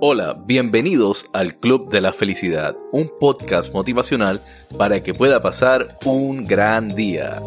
Hola, bienvenidos al Club de la Felicidad, un podcast motivacional para que pueda pasar un gran día.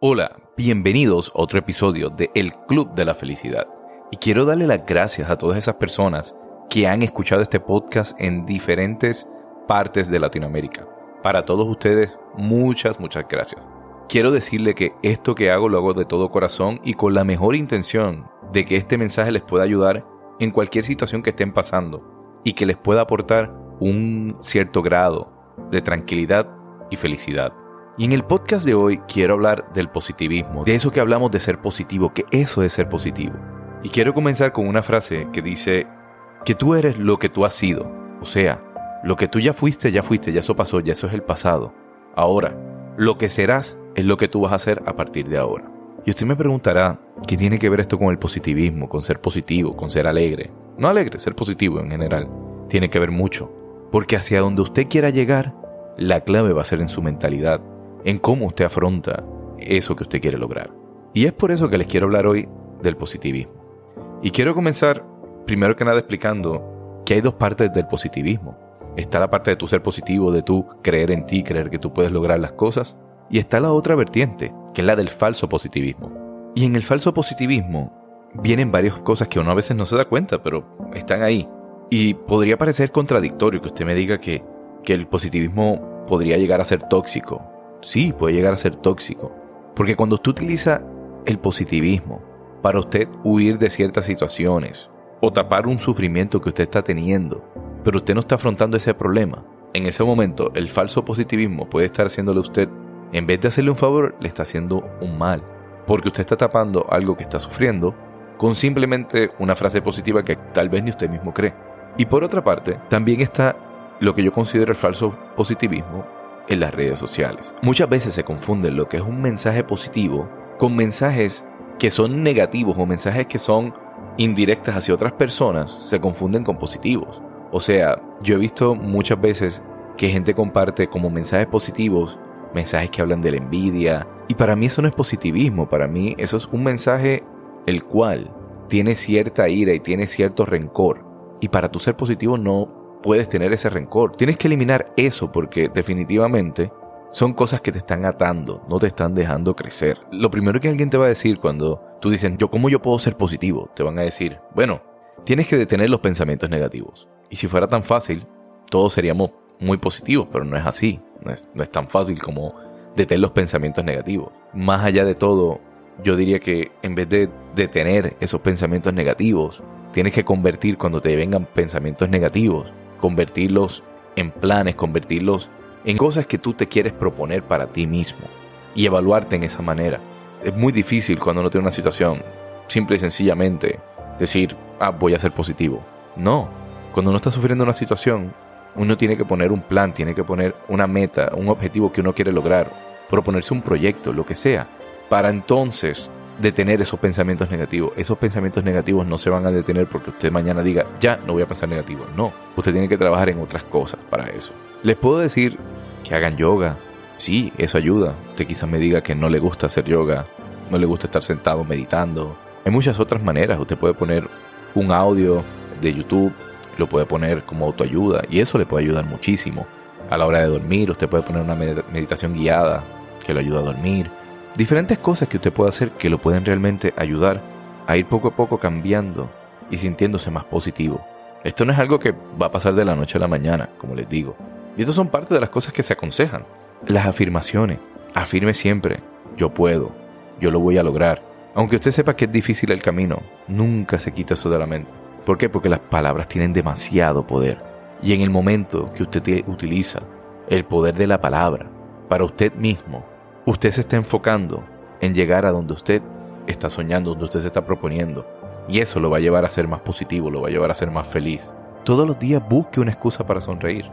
Hola, bienvenidos a otro episodio de El Club de la Felicidad. Y quiero darle las gracias a todas esas personas que han escuchado este podcast en diferentes partes de Latinoamérica. Para todos ustedes, muchas, muchas gracias. Quiero decirle que esto que hago lo hago de todo corazón y con la mejor intención de que este mensaje les pueda ayudar en cualquier situación que estén pasando y que les pueda aportar un cierto grado de tranquilidad y felicidad. Y en el podcast de hoy quiero hablar del positivismo, de eso que hablamos de ser positivo, que eso es ser positivo. Y quiero comenzar con una frase que dice que tú eres lo que tú has sido. O sea, lo que tú ya fuiste, ya fuiste, ya eso pasó, ya eso es el pasado. Ahora, lo que serás es lo que tú vas a hacer a partir de ahora. Y usted me preguntará, ¿qué tiene que ver esto con el positivismo, con ser positivo, con ser alegre? No alegre, ser positivo en general. Tiene que ver mucho. Porque hacia donde usted quiera llegar, la clave va a ser en su mentalidad, en cómo usted afronta eso que usted quiere lograr. Y es por eso que les quiero hablar hoy del positivismo. Y quiero comenzar, primero que nada, explicando que hay dos partes del positivismo. Está la parte de tu ser positivo, de tú creer en ti, creer que tú puedes lograr las cosas. Y está la otra vertiente, que es la del falso positivismo. Y en el falso positivismo vienen varias cosas que uno a veces no se da cuenta, pero están ahí. Y podría parecer contradictorio que usted me diga que, que el positivismo podría llegar a ser tóxico. Sí, puede llegar a ser tóxico. Porque cuando usted utiliza el positivismo para usted huir de ciertas situaciones o tapar un sufrimiento que usted está teniendo, pero usted no está afrontando ese problema, en ese momento el falso positivismo puede estar haciéndole a usted en vez de hacerle un favor, le está haciendo un mal. Porque usted está tapando algo que está sufriendo con simplemente una frase positiva que tal vez ni usted mismo cree. Y por otra parte, también está lo que yo considero el falso positivismo en las redes sociales. Muchas veces se confunde lo que es un mensaje positivo con mensajes que son negativos o mensajes que son indirectas hacia otras personas, se confunden con positivos. O sea, yo he visto muchas veces que gente comparte como mensajes positivos mensajes que hablan de la envidia. Y para mí eso no es positivismo, para mí eso es un mensaje el cual tiene cierta ira y tiene cierto rencor. Y para tu ser positivo no puedes tener ese rencor. Tienes que eliminar eso porque definitivamente son cosas que te están atando, no te están dejando crecer. Lo primero que alguien te va a decir cuando tú dices, yo, ¿cómo yo puedo ser positivo? Te van a decir, bueno, tienes que detener los pensamientos negativos. Y si fuera tan fácil, todos seríamos muy positivos, pero no es así. No es, tan fácil como detener los pensamientos negativos. Más allá de todo, yo diría que en vez de detener esos pensamientos negativos, tienes que convertir cuando te vengan pensamientos negativos, convertirlos en planes, convertirlos en cosas que tú te quieres proponer para ti mismo y evaluarte en esa manera. Es muy difícil cuando uno tiene una situación, simple y sencillamente decir, ah, voy a ser positivo. No, cuando uno está sufriendo una situación, uno tiene que poner un plan, tiene que poner una meta, un objetivo que uno quiere lograr, proponerse un proyecto, lo que sea, para entonces detener esos pensamientos negativos. Esos pensamientos negativos no se van a detener porque usted mañana diga, ya no voy a pensar negativo. No, usted tiene que trabajar en otras cosas para eso. Les puedo decir que hagan yoga. Sí, eso ayuda. Usted quizás me diga que no le gusta hacer yoga, no le gusta estar sentado meditando. Hay muchas otras maneras. Usted puede poner un audio de YouTube lo puede poner como autoayuda y eso le puede ayudar muchísimo. a la hora de dormir, usted puede poner una meditación guiada que lo ayuda a dormir. Diferentes cosas que usted puede hacer que lo pueden realmente ayudar a ir poco a poco cambiando y sintiéndose más positivo. Esto no es algo que va a pasar de la noche a la mañana, como les digo. Y estas son parte de las cosas que se aconsejan. Las afirmaciones. Afirme siempre, yo puedo, yo lo voy a lograr. Aunque usted sepa que es difícil el camino, nunca se quita eso de la mente. ¿Por qué? Porque las palabras tienen demasiado poder. Y en el momento que usted utiliza el poder de la palabra para usted mismo, usted se está enfocando en llegar a donde usted está soñando, donde usted se está proponiendo. Y eso lo va a llevar a ser más positivo, lo va a llevar a ser más feliz. Todos los días busque una excusa para sonreír.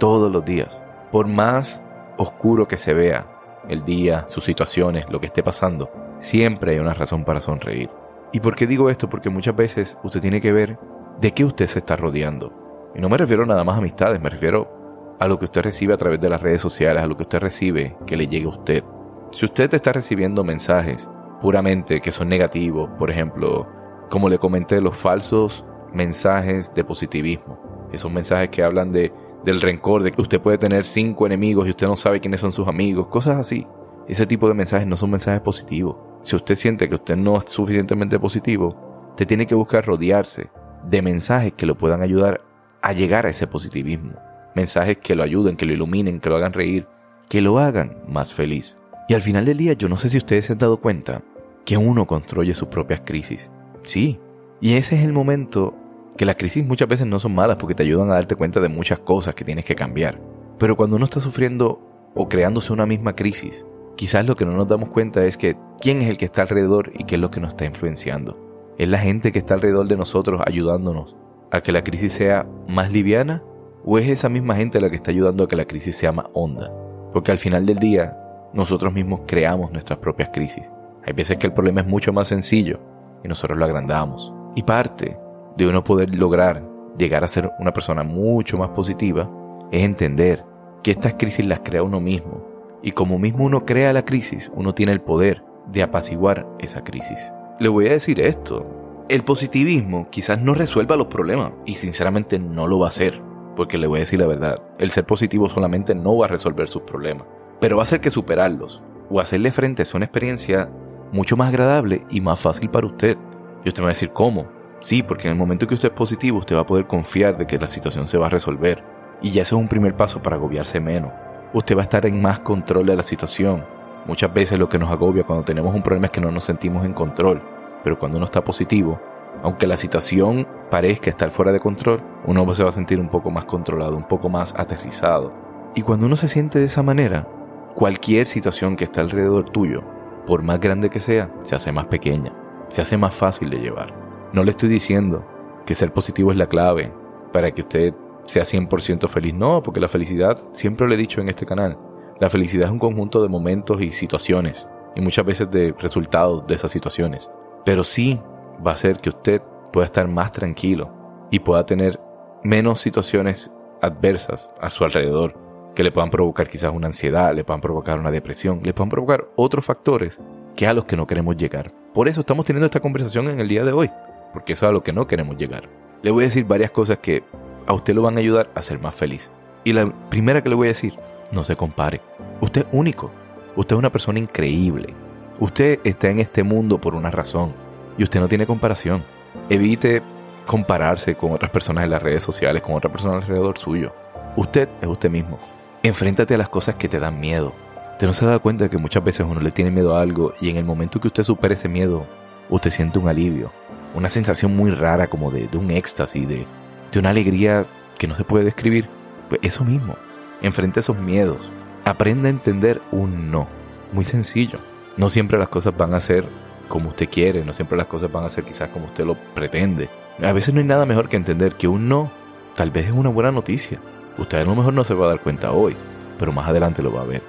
Todos los días. Por más oscuro que se vea el día, sus situaciones, lo que esté pasando, siempre hay una razón para sonreír. ¿Y por qué digo esto? Porque muchas veces usted tiene que ver de qué usted se está rodeando. Y no me refiero nada más amistades, me refiero a lo que usted recibe a través de las redes sociales, a lo que usted recibe que le llegue a usted. Si usted está recibiendo mensajes puramente que son negativos, por ejemplo, como le comenté, los falsos mensajes de positivismo, esos mensajes que hablan de, del rencor, de que usted puede tener cinco enemigos y usted no sabe quiénes son sus amigos, cosas así. Ese tipo de mensajes no son mensajes positivos. Si usted siente que usted no es suficientemente positivo, usted tiene que buscar rodearse de mensajes que lo puedan ayudar a llegar a ese positivismo. Mensajes que lo ayuden, que lo iluminen, que lo hagan reír, que lo hagan más feliz. Y al final del día, yo no sé si ustedes se han dado cuenta que uno construye sus propias crisis. Sí. Y ese es el momento que las crisis muchas veces no son malas porque te ayudan a darte cuenta de muchas cosas que tienes que cambiar. Pero cuando uno está sufriendo o creándose una misma crisis, quizás lo que no nos damos cuenta es que quién es el que está alrededor y qué es lo que nos está influenciando. ¿Es la gente que está alrededor de nosotros ayudándonos a que la crisis sea más liviana? ¿O es esa misma gente la que está ayudando a que la crisis sea más honda? Porque al final del día, nosotros mismos creamos nuestras propias crisis. Hay veces que el problema es mucho más sencillo y nosotros lo agrandamos. Y parte de uno poder lograr llegar a ser una persona mucho más positiva es entender que estas crisis las crea uno mismo. Y como mismo uno crea la crisis, uno tiene el poder de apaciguar esa crisis. Le voy a decir esto. El positivismo quizás no resuelva los problemas y sinceramente no lo va a hacer. Porque le voy a decir la verdad, el ser positivo solamente no va a resolver sus problemas, pero va a hacer que superarlos o hacerle frente a una experiencia mucho más agradable y más fácil para usted. Y usted me va a decir, ¿cómo? Sí, porque en el momento que usted es positivo, usted va a poder confiar de que la situación se va a resolver. Y ya ese es un primer paso para agobiarse menos. Usted va a estar en más control de la situación. Muchas veces lo que nos agobia cuando tenemos un problema es que no nos sentimos en control. Pero cuando uno está positivo, aunque la situación parezca estar fuera de control, uno se va a sentir un poco más controlado, un poco más aterrizado. Y cuando uno se siente de esa manera, cualquier situación que está alrededor tuyo por más grande que sea, se hace más pequeña, se hace más fácil de llevar. No le estoy diciendo que ser positivo es la clave para que usted sea 100% feliz, no, porque la felicidad, siempre lo he dicho en este canal, la felicidad es un conjunto de momentos y situaciones, y muchas veces de resultados de esas situaciones. Pero sí va a hacer que usted pueda estar más tranquilo y pueda tener menos situaciones adversas a su alrededor que le puedan provocar quizás una ansiedad, le puedan provocar una depresión, le puedan provocar otros factores que a los que no queremos llegar. Por eso estamos teniendo esta conversación en el día de hoy, porque eso es a lo que no queremos llegar. Le voy a decir varias cosas que a usted lo van a ayudar a ser más feliz. Y la primera que le voy a decir, no se compare. Usted es único. Usted es una persona increíble. Usted está en este mundo por una razón y usted no tiene comparación. Evite compararse con otras personas en las redes sociales, con otras personas alrededor suyo. Usted es usted mismo. Enfréntate a las cosas que te dan miedo. Usted no se da cuenta que muchas veces uno le tiene miedo a algo y en el momento que usted supera ese miedo, usted siente un alivio, una sensación muy rara como de, un éxtasis, de, de una alegría que no se puede describir. Pues eso mismo, enfrente a esos miedos. Aprenda a entender un no. Muy sencillo. No siempre las cosas van a ser como usted quiere, no siempre las cosas van a ser quizás como usted lo pretende. A veces no hay nada mejor que entender que un no tal vez es una buena noticia. Usted a lo mejor no se va a dar cuenta hoy, pero más adelante lo va a ver.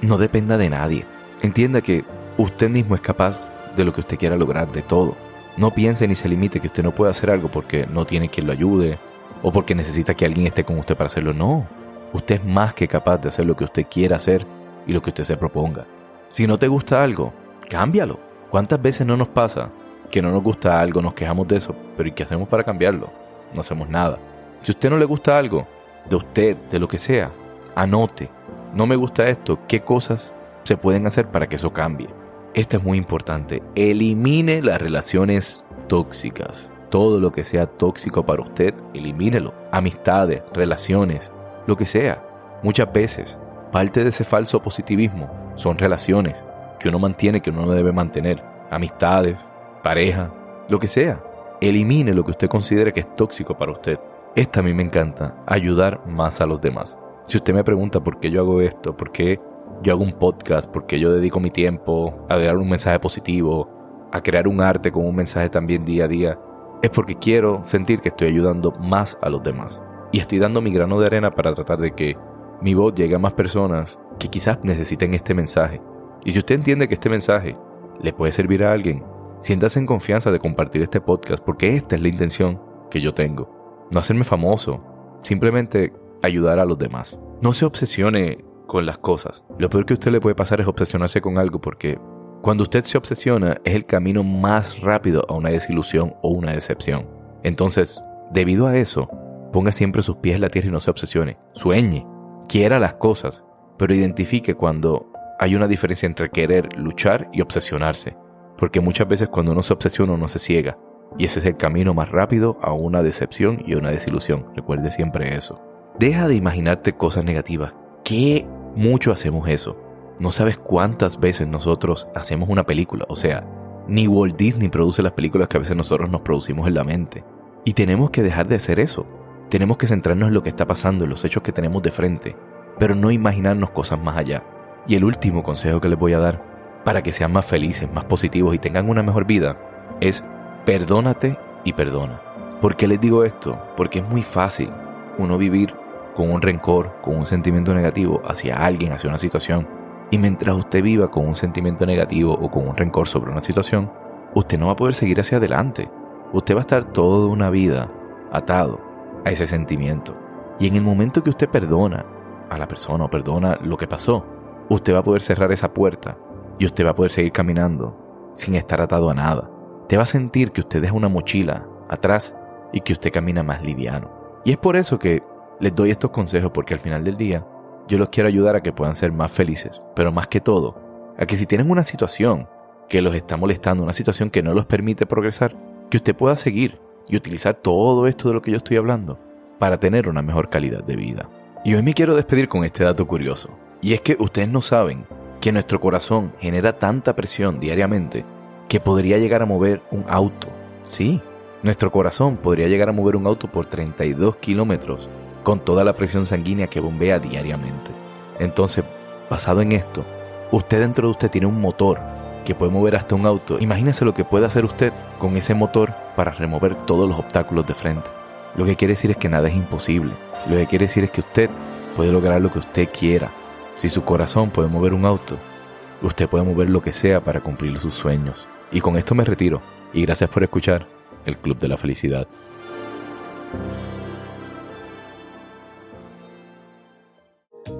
No dependa de nadie. Entienda que usted mismo es capaz de lo que usted quiera lograr, de todo. No piense ni se limite que usted no puede hacer algo porque no tiene quien lo ayude o porque necesita que alguien esté con usted para hacerlo. No, usted es más que capaz de hacer lo que usted quiera hacer y lo que usted se proponga. Si no te gusta algo, cámbialo. ¿Cuántas veces no nos pasa que no nos gusta algo, nos quejamos de eso, pero ¿y qué hacemos para cambiarlo? No hacemos nada. Si a usted no le gusta algo, de usted, de lo que sea, anote, no me gusta esto, qué cosas se pueden hacer para que eso cambie. Esto es muy importante. Elimine las relaciones tóxicas. Todo lo que sea tóxico para usted, elimínelo. Amistades, relaciones, lo que sea. Muchas veces, parte de ese falso positivismo son relaciones que uno mantiene, que uno no debe mantener. Amistades, pareja, lo que sea. Elimine lo que usted considere que es tóxico para usted. Esta a mí me encanta, ayudar más a los demás. Si usted me pregunta por qué yo hago esto, por qué yo hago un podcast, por qué yo dedico mi tiempo a dar un mensaje positivo, a crear un arte con un mensaje también día a día, es porque quiero sentir que estoy ayudando más a los demás. Y estoy dando mi grano de arena para tratar de que mi voz llegue a más personas que quizás necesiten este mensaje. Y si usted entiende que este mensaje le puede servir a alguien, siéntase en confianza de compartir este podcast porque esta es la intención que yo tengo. No hacerme famoso, simplemente ayudar a los demás. No se obsesione con las cosas. Lo peor que a usted le puede pasar es obsesionarse con algo porque cuando usted se obsesiona es el camino más rápido a una desilusión o una decepción. Entonces, debido a eso, ponga siempre sus pies en la tierra y no se obsesione. Sueñe, quiera las cosas, pero identifique cuando hay una diferencia entre querer luchar y obsesionarse. Porque muchas veces cuando uno se obsesiona uno se ciega. Y ese es el camino más rápido a una decepción y una desilusión. Recuerde siempre eso. Deja de imaginarte cosas negativas. ¿Qué mucho hacemos eso? No sabes cuántas veces nosotros hacemos una película. O sea, ni Walt Disney produce las películas que a veces nosotros nos producimos en la mente. Y tenemos que dejar de hacer eso. Tenemos que centrarnos en lo que está pasando, en los hechos que tenemos de frente, pero no imaginarnos cosas más allá. Y el último consejo que les voy a dar para que sean más felices, más positivos y tengan una mejor vida es perdónate y perdona. ¿Por qué les digo esto? Porque es muy fácil uno vivir con un rencor, con un sentimiento negativo hacia alguien, hacia una situación. Y mientras usted viva con un sentimiento negativo o con un rencor sobre una situación, usted no va a poder seguir hacia adelante. Usted va a estar toda una vida atado a ese sentimiento. Y en el momento que usted perdona a la persona o perdona lo que pasó, usted va a poder cerrar esa puerta y usted va a poder seguir caminando sin estar atado a nada. Te va a sentir que usted deja una mochila atrás y que usted camina más liviano. Y es por eso que les doy estos consejos porque al final del día yo los quiero ayudar a que puedan ser más felices, pero más que todo, a que si tienen una situación que los está molestando, una situación que no los permite progresar, que usted pueda seguir y utilizar todo esto de lo que yo estoy hablando para tener una mejor calidad de vida. Y hoy me quiero despedir con este dato curioso, y es que ustedes no saben que nuestro corazón genera tanta presión diariamente que podría llegar a mover un auto. Sí, nuestro corazón podría llegar a mover un auto por 32 kilómetros con toda la presión sanguínea que bombea diariamente. Entonces, basado en esto, usted dentro de usted tiene un motor que puede mover hasta un auto. Imagínese lo que puede hacer usted con ese motor para remover todos los obstáculos de frente. Lo que quiere decir es que nada es imposible. Lo que quiere decir es que usted puede lograr lo que usted quiera. Si su corazón puede mover un auto, usted puede mover lo que sea para cumplir sus sueños. Y con esto me retiro. Y gracias por escuchar el Club de la Felicidad.